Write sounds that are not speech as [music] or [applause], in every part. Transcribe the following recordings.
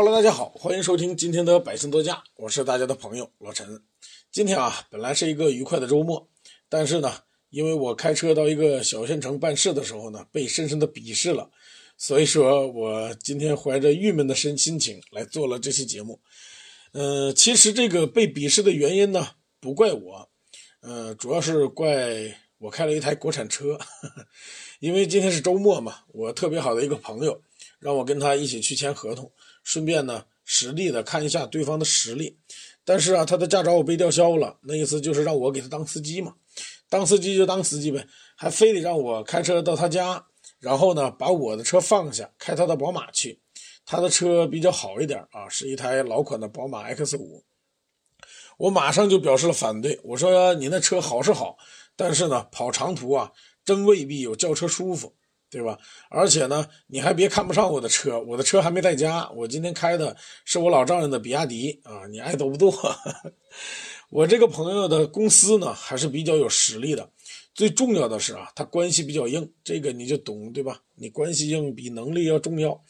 Hello，大家好，欢迎收听今天的百姓多家，我是大家的朋友老陈。今天啊，本来是一个愉快的周末，但是呢，因为我开车到一个小县城办事的时候呢，被深深的鄙视了，所以说我今天怀着郁闷的心心情来做了这期节目。呃，其实这个被鄙视的原因呢，不怪我，呃，主要是怪我开了一台国产车，[laughs] 因为今天是周末嘛，我特别好的一个朋友让我跟他一起去签合同。顺便呢，实地的看一下对方的实力，但是啊，他的驾照我被吊销了，那意思就是让我给他当司机嘛，当司机就当司机呗，还非得让我开车到他家，然后呢，把我的车放下，开他的宝马去。他的车比较好一点啊，是一台老款的宝马 X 五。我马上就表示了反对，我说你那车好是好，但是呢，跑长途啊，真未必有轿车舒服。对吧？而且呢，你还别看不上我的车，我的车还没在家。我今天开的是我老丈人的比亚迪啊，你爱多不多？[laughs] 我这个朋友的公司呢，还是比较有实力的。最重要的是啊，他关系比较硬，这个你就懂对吧？你关系硬比能力要重要。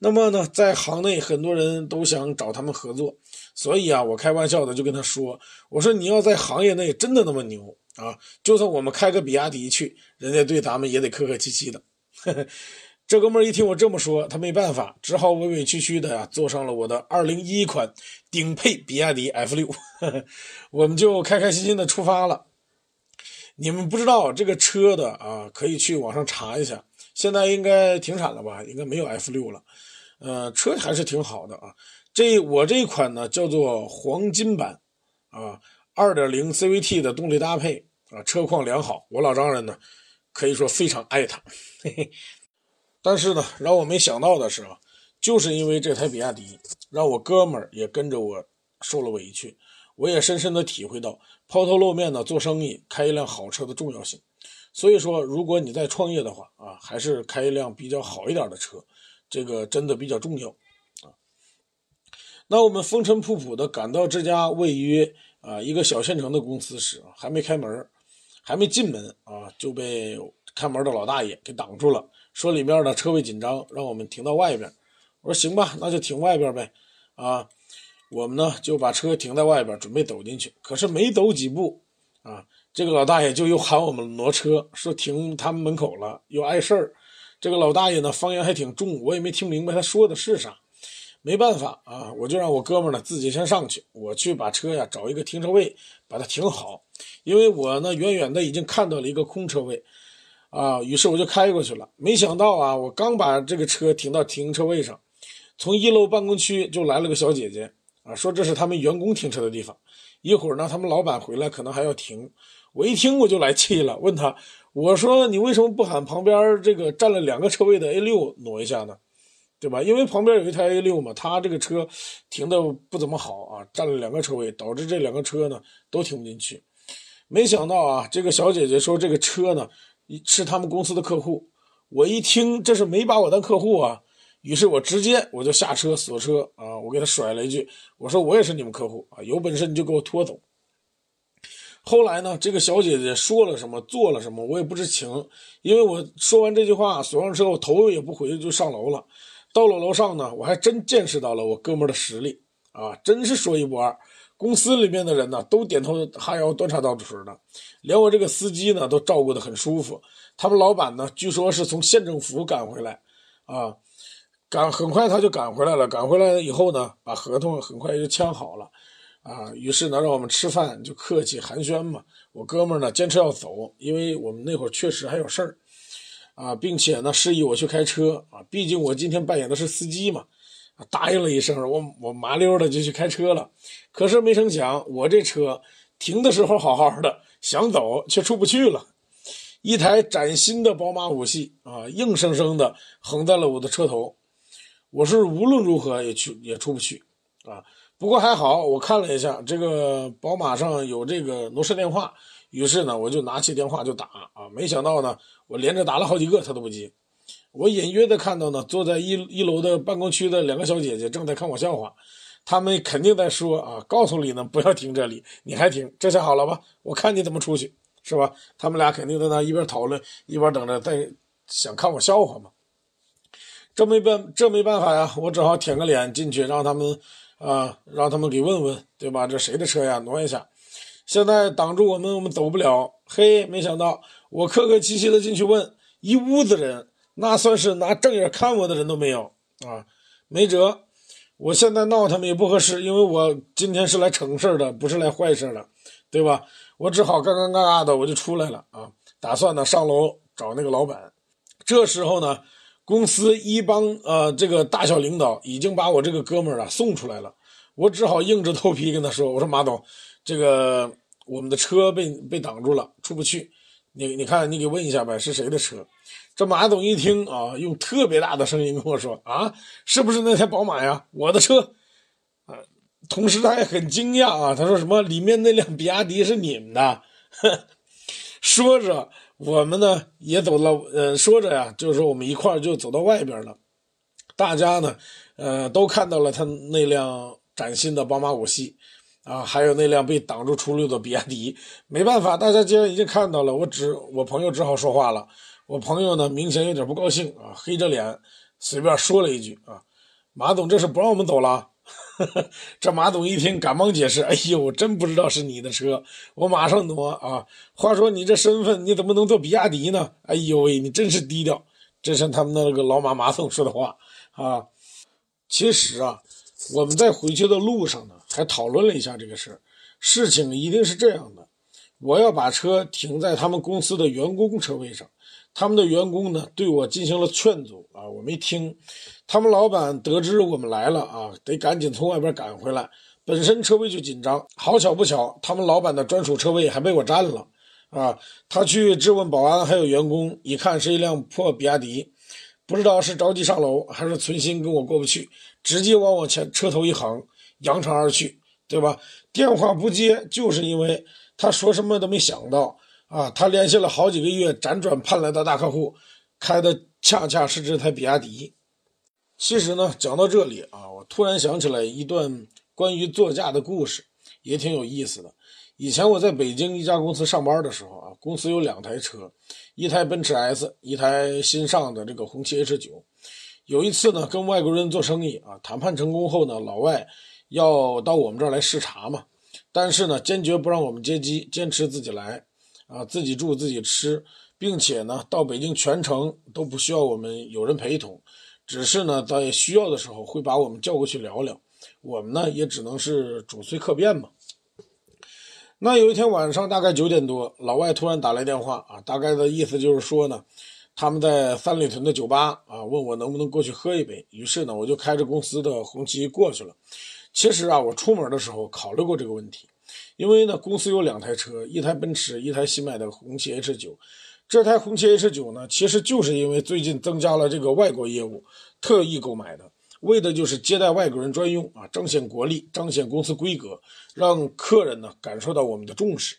那么呢，在行内很多人都想找他们合作，所以啊，我开玩笑的就跟他说：“我说你要在行业内真的那么牛啊，就算我们开个比亚迪去，人家对咱们也得客客气气的。” [laughs] 这哥们儿一听我这么说，他没办法，只好委委屈屈的呀，坐上了我的2011款顶配比亚迪 F6，[laughs] 我们就开开心心的出发了。你们不知道这个车的啊，可以去网上查一下，现在应该停产了吧？应该没有 F6 了。呃，车还是挺好的啊。这我这一款呢，叫做黄金版啊，2.0 CVT 的动力搭配啊，车况良好。我老丈人呢。可以说非常爱他，嘿嘿。但是呢，让我没想到的是啊，就是因为这台比亚迪，让我哥们儿也跟着我受了委屈。我也深深的体会到抛头露面的做生意，开一辆好车的重要性。所以说，如果你在创业的话啊，还是开一辆比较好一点的车，这个真的比较重要啊。那我们风尘仆仆的赶到这家位于啊一个小县城的公司时，还没开门。还没进门啊，就被看门的老大爷给挡住了，说里面的车位紧张，让我们停到外边。我说行吧，那就停外边呗。啊，我们呢就把车停在外边，准备走进去。可是没走几步，啊，这个老大爷就又喊我们挪车，说停他们门口了，又碍事儿。这个老大爷呢方言还挺重，我也没听明白他说的是啥。没办法啊，我就让我哥们呢自己先上去，我去把车呀找一个停车位把它停好，因为我呢远远的已经看到了一个空车位，啊，于是我就开过去了。没想到啊，我刚把这个车停到停车位上，从一楼办公区就来了个小姐姐啊，说这是他们员工停车的地方，一会儿呢他们老板回来可能还要停。我一听我就来气了，问他，我说你为什么不喊旁边这个占了两个车位的 A 六挪一下呢？对吧？因为旁边有一台 A 六嘛，他这个车停的不怎么好啊，占了两个车位，导致这两个车呢都停不进去。没想到啊，这个小姐姐说这个车呢是他们公司的客户，我一听这是没把我当客户啊，于是我直接我就下车锁车啊，我给他甩了一句，我说我也是你们客户啊，有本事你就给我拖走。后来呢，这个小姐姐说了什么，做了什么，我也不知情，因为我说完这句话，锁上车，我头也不回就上楼了。到了楼上呢，我还真见识到了我哥们的实力啊，真是说一不二。公司里面的人呢，都点头哈腰、端茶倒水的，连我这个司机呢，都照顾得很舒服。他们老板呢，据说是从县政府赶回来，啊，赶很快他就赶回来了。赶回来以后呢，把合同很快就签好了，啊，于是呢，让我们吃饭就客气寒暄嘛。我哥们呢，坚持要走，因为我们那会儿确实还有事儿。啊，并且呢，示意我去开车啊，毕竟我今天扮演的是司机嘛，答应了一声，我我麻溜的就去开车了。可是没成想，我这车停的时候好好的，想走却出不去了。一台崭新的宝马五系啊，硬生生的横在了我的车头，我是无论如何也去也出不去啊。不过还好，我看了一下这个宝马上有这个挪车电话。于是呢，我就拿起电话就打啊，没想到呢，我连着打了好几个，他都不接。我隐约的看到呢，坐在一一楼的办公区的两个小姐姐正在看我笑话，他们肯定在说啊，告诉你呢，不要停这里，你还停，这下好了吧？我看你怎么出去，是吧？他们俩肯定在那一边讨论，一边等着在想看我笑话嘛。这没办这没办法呀，我只好舔个脸进去，让他们啊，让他们给问问，对吧？这谁的车呀？挪一下。现在挡住我们，我们走不了。嘿，没想到我客客气气的进去问，一屋子人，那算是拿正眼看我的人都没有啊，没辙。我现在闹他们也不合适，因为我今天是来成事的，不是来坏事的，对吧？我只好干干尬尬的我就出来了啊，打算呢上楼找那个老板。这时候呢，公司一帮呃这个大小领导已经把我这个哥们儿啊送出来了，我只好硬着头皮跟他说：“我说马总。”这个我们的车被被挡住了，出不去。你你看，你给问一下呗，是谁的车？这马总一听啊，用特别大的声音跟我说：“啊，是不是那台宝马呀？我的车。”啊，同时他也很惊讶啊，他说：“什么？里面那辆比亚迪是你们的？”说着，我们呢也走了，呃，说着呀，就是说我们一块就走到外边了。大家呢，呃，都看到了他那辆崭新的宝马五系。啊，还有那辆被挡住出路的比亚迪，没办法，大家既然已经看到了，我只我朋友只好说话了。我朋友呢，明显有点不高兴啊，黑着脸随便说了一句啊：“马总这是不让我们走了。[laughs] ”这马总一听，赶忙解释：“哎呦，我真不知道是你的车，我马上挪啊。话说你这身份，你怎么能坐比亚迪呢？哎呦喂，你真是低调。”这是他们那个老马马总说的话啊。其实啊。我们在回去的路上呢，还讨论了一下这个事。事情一定是这样的：我要把车停在他们公司的员工车位上，他们的员工呢对我进行了劝阻啊，我没听。他们老板得知我们来了啊，得赶紧从外边赶回来，本身车位就紧张。好巧不巧，他们老板的专属车位还被我占了啊。他去质问保安还有员工，一看是一辆破比亚迪。不知道是着急上楼，还是存心跟我过不去，直接往我前车头一横，扬长而去，对吧？电话不接，就是因为他说什么都没想到啊！他联系了好几个月，辗转盼来的大客户，开的恰恰是这台比亚迪。其实呢，讲到这里啊，我突然想起来一段关于座驾的故事，也挺有意思的。以前我在北京一家公司上班的时候啊，公司有两台车。一台奔驰 S，一台新上的这个红旗 H 九。有一次呢，跟外国人做生意啊，谈判成功后呢，老外要到我们这儿来视察嘛，但是呢，坚决不让我们接机，坚持自己来啊，自己住自己吃，并且呢，到北京全程都不需要我们有人陪同，只是呢，在需要的时候会把我们叫过去聊聊，我们呢也只能是主随客便嘛。那有一天晚上，大概九点多，老外突然打来电话啊，大概的意思就是说呢，他们在三里屯的酒吧啊，问我能不能过去喝一杯。于是呢，我就开着公司的红旗过去了。其实啊，我出门的时候考虑过这个问题，因为呢，公司有两台车，一台奔驰，一台新买的红旗 H 九。这台红旗 H 九呢，其实就是因为最近增加了这个外国业务，特意购买的。为的就是接待外国人专用啊，彰显国力，彰显公司规格，让客人呢感受到我们的重视。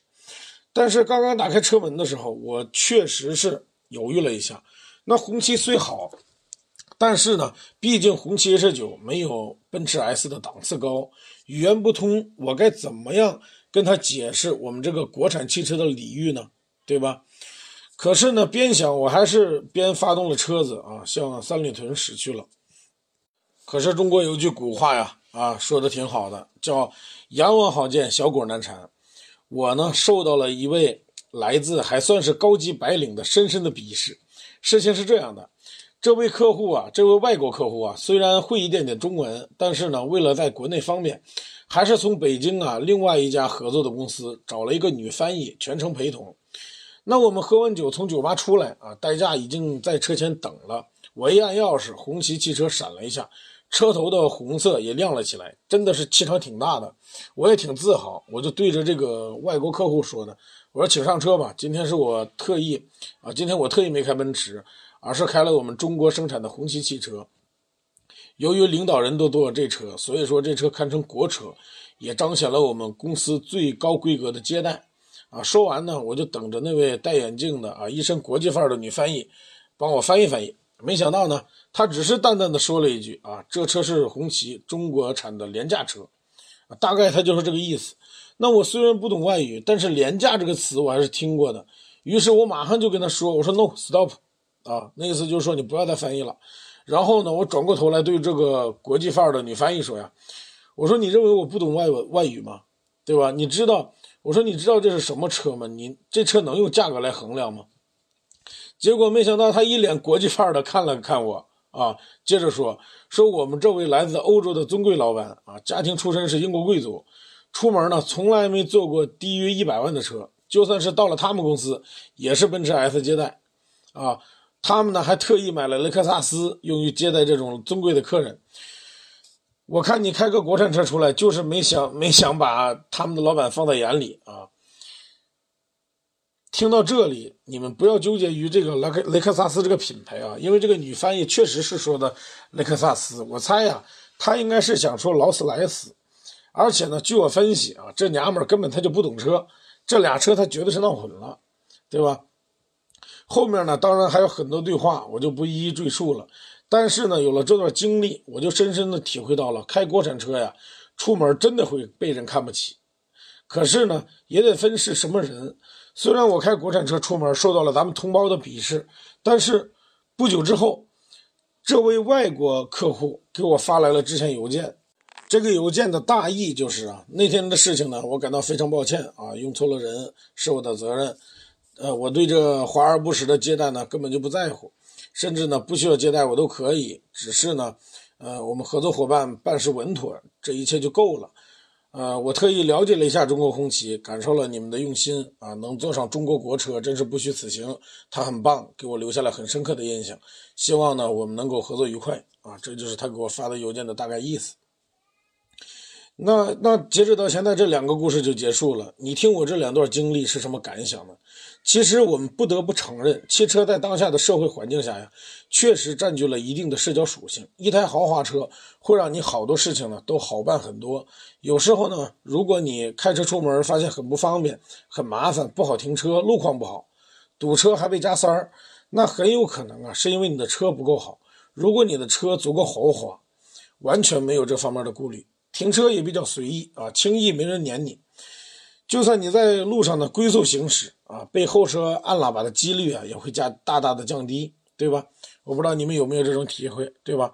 但是刚刚打开车门的时候，我确实是犹豫了一下。那红旗虽好，但是呢，毕竟红旗 H 九没有奔驰 S 的档次高，语言不通，我该怎么样跟他解释我们这个国产汽车的礼遇呢？对吧？可是呢，边想我还是边发动了车子啊，向三里屯驶去了。可是中国有句古话呀，啊，说的挺好的，叫“阎王好见，小鬼难缠”。我呢，受到了一位来自还算是高级白领的深深的鄙视。事情是这样的，这位客户啊，这位外国客户啊，虽然会一点点中文，但是呢，为了在国内方便，还是从北京啊另外一家合作的公司找了一个女翻译全程陪同。那我们喝完酒从酒吧出来啊，代驾已经在车前等了。我一按钥匙，红旗汽车闪了一下。车头的红色也亮了起来，真的是气场挺大的，我也挺自豪。我就对着这个外国客户说的：“我说，请上车吧。今天是我特意啊，今天我特意没开奔驰，而是开了我们中国生产的红旗汽车。由于领导人都坐这车，所以说这车堪称国车，也彰显了我们公司最高规格的接待。啊，说完呢，我就等着那位戴眼镜的啊，一身国际范儿的女翻译帮我翻译翻译。没想到呢。”他只是淡淡的说了一句：“啊，这车是红旗中国产的廉价车，啊大概他就是这个意思。”那我虽然不懂外语，但是“廉价”这个词我还是听过的。于是我马上就跟他说：“我说 no stop，啊，那意思就是说你不要再翻译了。”然后呢，我转过头来对这个国际范儿的女翻译说呀：“我说你认为我不懂外文外语吗？对吧？你知道？我说你知道这是什么车吗？你这车能用价格来衡量吗？”结果没想到他一脸国际范儿的看了看我啊，接着说：“说我们这位来自欧洲的尊贵老板啊，家庭出身是英国贵族，出门呢从来没坐过低于一百万的车。”就算是到了他们公司，也是奔驰 S 接待，啊，他们呢还特意买了雷克萨斯，用于接待这种尊贵的客人。我看你开个国产车出来，就是没想没想把他们的老板放在眼里啊。听到这里，你们不要纠结于这个雷克雷克萨斯这个品牌啊，因为这个女翻译确实是说的雷克萨斯，我猜呀，她应该是想说劳斯莱斯，而且呢，据我分析啊，这娘们儿根本她就不懂车。这俩车她绝对是闹混了，对吧？后面呢，当然还有很多对话，我就不一一赘述了。但是呢，有了这段经历，我就深深的体会到了，开国产车呀，出门真的会被人看不起。可是呢，也得分是什么人。虽然我开国产车出门受到了咱们同胞的鄙视，但是不久之后，这位外国客户给我发来了致歉邮件。这个邮件的大意就是啊，那天的事情呢，我感到非常抱歉啊，用错了人是我的责任。呃，我对这华而不实的接待呢，根本就不在乎，甚至呢不需要接待我都可以，只是呢，呃，我们合作伙伴办事稳妥，这一切就够了。呃，我特意了解了一下中国红旗，感受了你们的用心啊，能坐上中国国车真是不虚此行。他很棒，给我留下了很深刻的印象。希望呢我们能够合作愉快啊，这就是他给我发的邮件的大概意思。那那截止到现在，这两个故事就结束了。你听我这两段经历是什么感想呢？其实我们不得不承认，汽车在当下的社会环境下呀，确实占据了一定的社交属性。一台豪华车会让你好多事情呢都好办很多。有时候呢，如果你开车出门发现很不方便、很麻烦、不好停车、路况不好、堵车还被加塞儿，那很有可能啊是因为你的车不够好。如果你的车足够豪华，完全没有这方面的顾虑。停车也比较随意啊，轻易没人撵你。就算你在路上呢龟速行驶啊，被后车按喇叭的几率啊也会加大大的降低，对吧？我不知道你们有没有这种体会，对吧？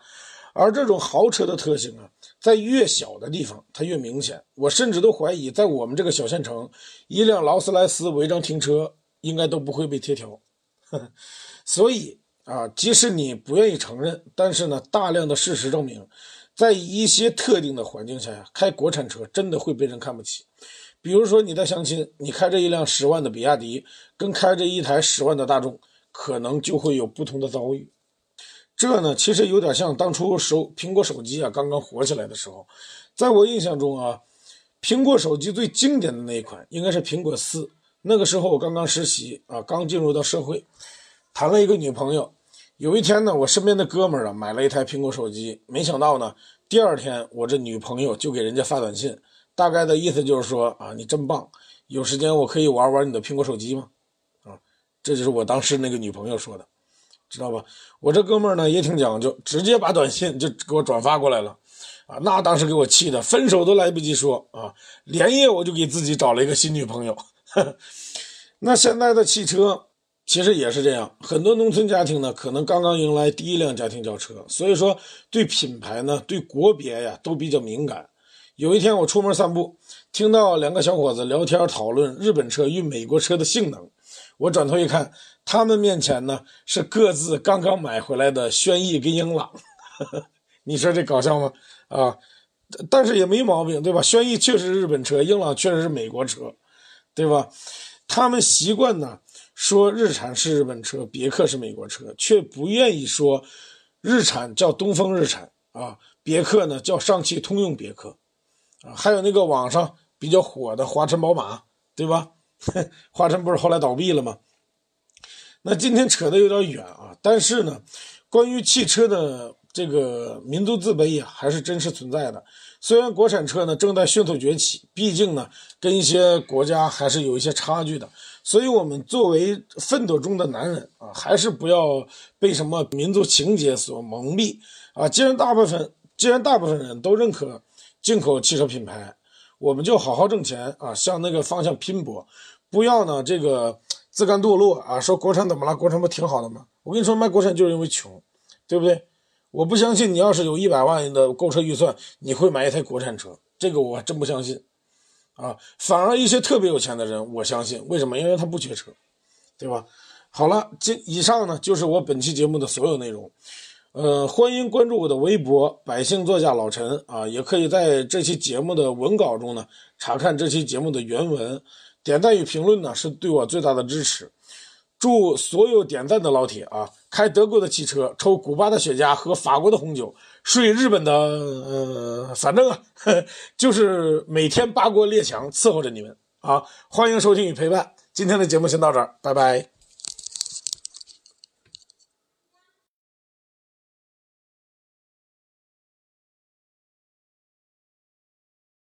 而这种豪车的特性啊，在越小的地方它越明显。我甚至都怀疑，在我们这个小县城，一辆劳斯莱斯违章停车应该都不会被贴条。[laughs] 所以啊，即使你不愿意承认，但是呢，大量的事实证明。在一些特定的环境下呀，开国产车真的会被人看不起。比如说你在相亲，你开着一辆十万的比亚迪，跟开着一台十万的大众，可能就会有不同的遭遇。这呢，其实有点像当初手苹果手机啊刚刚火起来的时候。在我印象中啊，苹果手机最经典的那一款应该是苹果四。那个时候我刚刚实习啊，刚进入到社会，谈了一个女朋友。有一天呢，我身边的哥们儿啊买了一台苹果手机，没想到呢，第二天我这女朋友就给人家发短信，大概的意思就是说啊，你真棒，有时间我可以玩玩你的苹果手机吗？啊，这就是我当时那个女朋友说的，知道吧？我这哥们儿呢也挺讲究，直接把短信就给我转发过来了，啊，那当时给我气的，分手都来不及说啊，连夜我就给自己找了一个新女朋友。[laughs] 那现在的汽车。其实也是这样，很多农村家庭呢，可能刚刚迎来第一辆家庭轿车，所以说对品牌呢、对国别呀都比较敏感。有一天我出门散步，听到两个小伙子聊天讨论日本车与美国车的性能，我转头一看，他们面前呢是各自刚刚买回来的轩逸跟英朗，[laughs] 你说这搞笑吗？啊，但是也没毛病，对吧？轩逸确实是日本车，英朗确实是美国车，对吧？他们习惯呢。说日产是日本车，别克是美国车，却不愿意说日产叫东风日产啊，别克呢叫上汽通用别克啊，还有那个网上比较火的华晨宝马，对吧？[laughs] 华晨不是后来倒闭了吗？那今天扯得有点远啊，但是呢，关于汽车的这个民族自卑呀，还是真实存在的。虽然国产车呢正在迅速崛起，毕竟呢跟一些国家还是有一些差距的，所以我们作为奋斗中的男人啊，还是不要被什么民族情节所蒙蔽啊。既然大部分既然大部分人都认可进口汽车品牌，我们就好好挣钱啊，向那个方向拼搏，不要呢这个自甘堕落啊。说国产怎么了？国产不挺好的吗？我跟你说，卖国产就是因为穷，对不对？我不相信你要是有一百万的购车预算，你会买一台国产车，这个我真不相信。啊，反而一些特别有钱的人，我相信，为什么？因为他不缺车，对吧？好了，这以上呢就是我本期节目的所有内容。呃，欢迎关注我的微博“百姓座驾老陈”啊，也可以在这期节目的文稿中呢查看这期节目的原文。点赞与评论呢是对我最大的支持。祝所有点赞的老铁啊，开德国的汽车，抽古巴的雪茄，喝法国的红酒，睡日本的……呃，反正啊，[laughs] 就是每天八国列强伺候着你们啊！欢迎收听与陪伴，今天的节目先到这儿，拜拜。